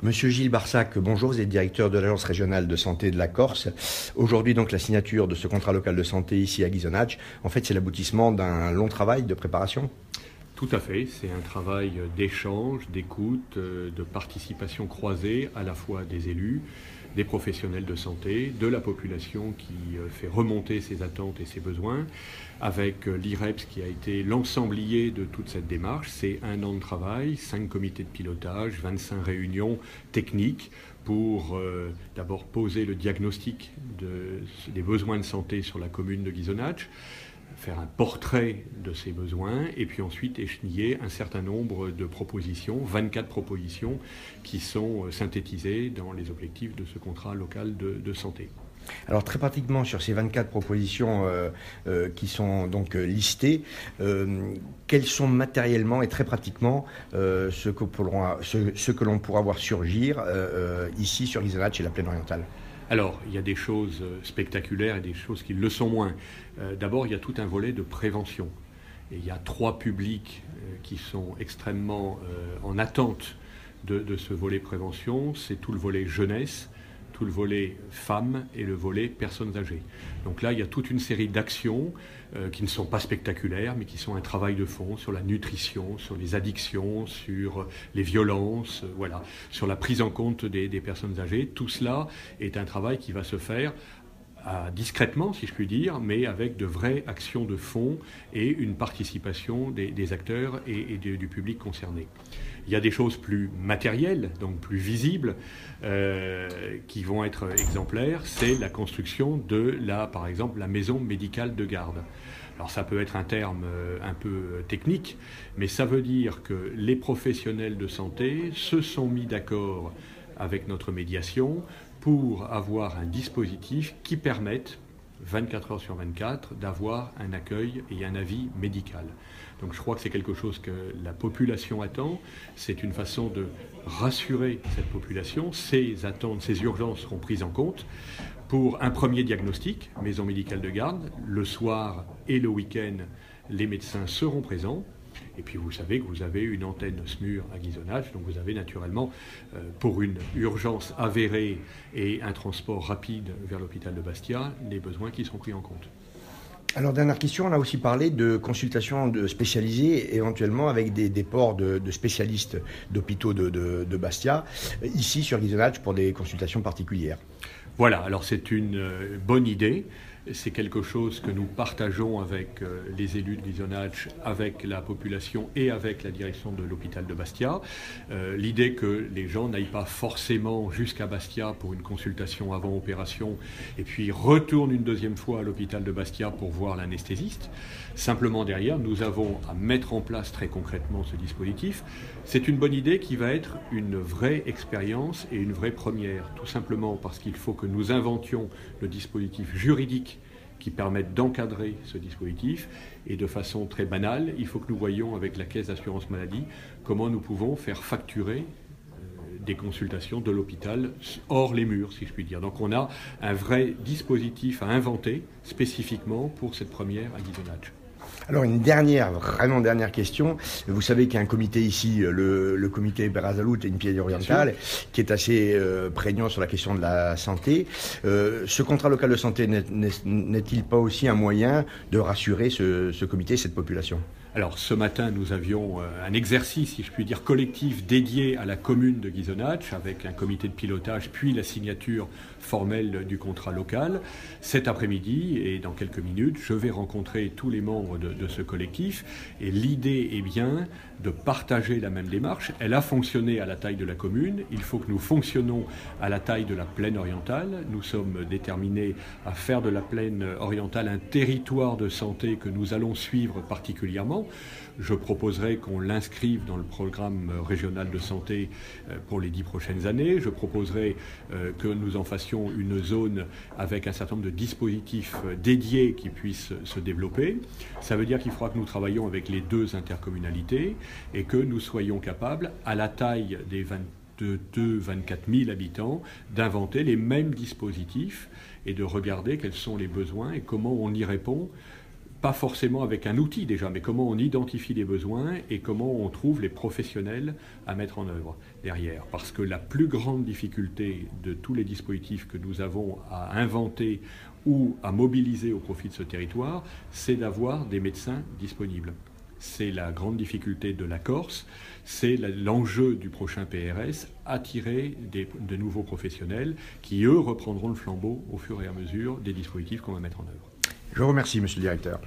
Monsieur Gilles Barsac, bonjour, vous êtes directeur de l'Agence régionale de santé de la Corse. Aujourd'hui, donc, la signature de ce contrat local de santé ici à Ghisonacci, en fait, c'est l'aboutissement d'un long travail de préparation Tout à fait, c'est un travail d'échange, d'écoute, euh, de participation croisée à la fois des élus, des professionnels de santé, de la population qui euh, fait remonter ses attentes et ses besoins, avec euh, l'IREPS qui a été l'ensemblier de toute cette démarche. C'est un an de travail, cinq comités de pilotage, 25 réunions techniques pour d'abord poser le diagnostic des besoins de santé sur la commune de Ghisonacci, faire un portrait de ces besoins et puis ensuite écheniller un certain nombre de propositions, 24 propositions qui sont euh, synthétisées dans les objectifs de ce contrat local de, santé. Alors très pratiquement sur ces 24 propositions euh, euh, qui sont donc listées, quelles sont matériellement et très pratiquement ce que, l'on pourra voir surgir ici sur l'Isanach et la plaine orientale? Alors, il y a des choses euh, spectaculaires et des choses qui le sont moins. Euh, d'abord, il y a tout un volet de prévention. Et il y a trois publics euh, qui sont extrêmement en attente de, de, ce volet prévention. C'est tout le volet jeunesse, le volet femmes et le volet personnes âgées. Donc là, il y a toute une série d'actions euh, qui ne sont pas spectaculaires, mais qui sont un travail de fond sur la nutrition, sur les addictions, sur les violences, euh, voilà, sur la prise en compte des, personnes âgées. Tout cela est un travail qui va se faire discrètement, si je puis dire, mais avec de vraies actions de fond et une participation des, acteurs et, du public concerné. Il y a des choses plus matérielles, donc plus visibles, euh, qui vont être exemplaires. C'est la construction de la, par exemple, la maison médicale de garde. Alors ça peut être un terme euh, un peu technique, mais ça veut dire que les professionnels de santé se sont mis d'accord avec notre médiation pour avoir un dispositif qui permette 24 heures sur 24, d'avoir un accueil et un avis médical. Donc je crois que c'est quelque chose que la population attend. C'est une façon de rassurer cette population. Ces attentes, ces urgences seront prises en compte pour un premier diagnostic, maison médicale de garde. Le soir et le week-end, les médecins seront présents et puis vous savez que vous avez une antenne SMUR à Ghisonacci, donc vous avez naturellement, euh, pour une urgence avérée et un transport rapide vers l'hôpital de Bastia, les besoins qui seront pris en compte. Alors, dernière question, on a aussi parlé de consultations de spécialisées, éventuellement avec des, ports de, spécialistes d'hôpitaux de, Bastia, ici sur Ghisonacci pour des consultations particulières. Voilà, alors c'est une euh, bonne idée. C'est quelque chose que nous partageons avec euh, les élus de Ghisonacci, avec la population et avec la direction de l'hôpital de Bastia. Euh, l'idée que les gens n'aillent pas forcément jusqu'à Bastia pour une consultation avant opération et puis retournent une deuxième fois à l'hôpital de Bastia pour voir l'anesthésiste. Simplement derrière, nous avons à mettre en place très concrètement ce dispositif. C'est une bonne idée qui va être une vraie expérience et une vraie première, tout simplement parce qu'il faut que nous inventions le dispositif juridique qui permettent d'encadrer ce dispositif. Et de façon très banale, il faut que nous voyions avec la caisse d'assurance maladie comment nous pouvons faire facturer euh, des consultations de l'hôpital hors les murs, si je puis dire. Donc on a un vrai dispositif à inventer spécifiquement pour cette première à. Alors une dernière, vraiment dernière question. Vous savez qu'il y a un comité ici, le, le comité Berazalout et une pièce orientale, qui est assez euh, prégnant sur la question de la santé. Euh, ce contrat local de santé n'est-il pas aussi un moyen de rassurer ce, ce comité, cette population? Alors ce matin, nous avions euh, un exercice, si je puis dire, collectif dédié à la commune de Ghisonacci, avec un comité de pilotage, puis la signature formelle du contrat local. Cet après-midi, et dans quelques minutes, je vais rencontrer tous les membres de, de ce collectif. Et l'idée est bien de partager la même démarche. Elle a fonctionné à la taille de la commune. Il faut que nous fonctionnons à la taille de la plaine orientale. Nous sommes déterminés à faire de la plaine orientale un territoire de santé que nous allons suivre particulièrement. Je proposerai qu'on l'inscrive dans le programme régional de santé euh, pour les dix prochaines années. Je proposerai euh, que nous en fassions une zone avec un certain nombre de dispositifs euh, dédiés qui puissent se développer. Ça veut dire qu'il faudra que nous travaillions avec les deux intercommunalités et que nous soyons capables, à la taille des 22 24 000 habitants, d'inventer les mêmes dispositifs et de regarder quels sont les besoins et comment on y répond pas forcément avec un outil déjà, mais comment on identifie les besoins et comment on trouve les professionnels à mettre en œuvre derrière. Parce que la plus grande difficulté de tous les dispositifs que nous avons à inventer ou à mobiliser au profit de ce territoire, c'est d'avoir des médecins disponibles. C'est la grande difficulté de la Corse, c'est l'enjeu du prochain PRS, attirer de nouveaux professionnels qui, eux, reprendront le flambeau au fur et à mesure des dispositifs qu'on va mettre en œuvre. Je vous remercie, monsieur le directeur.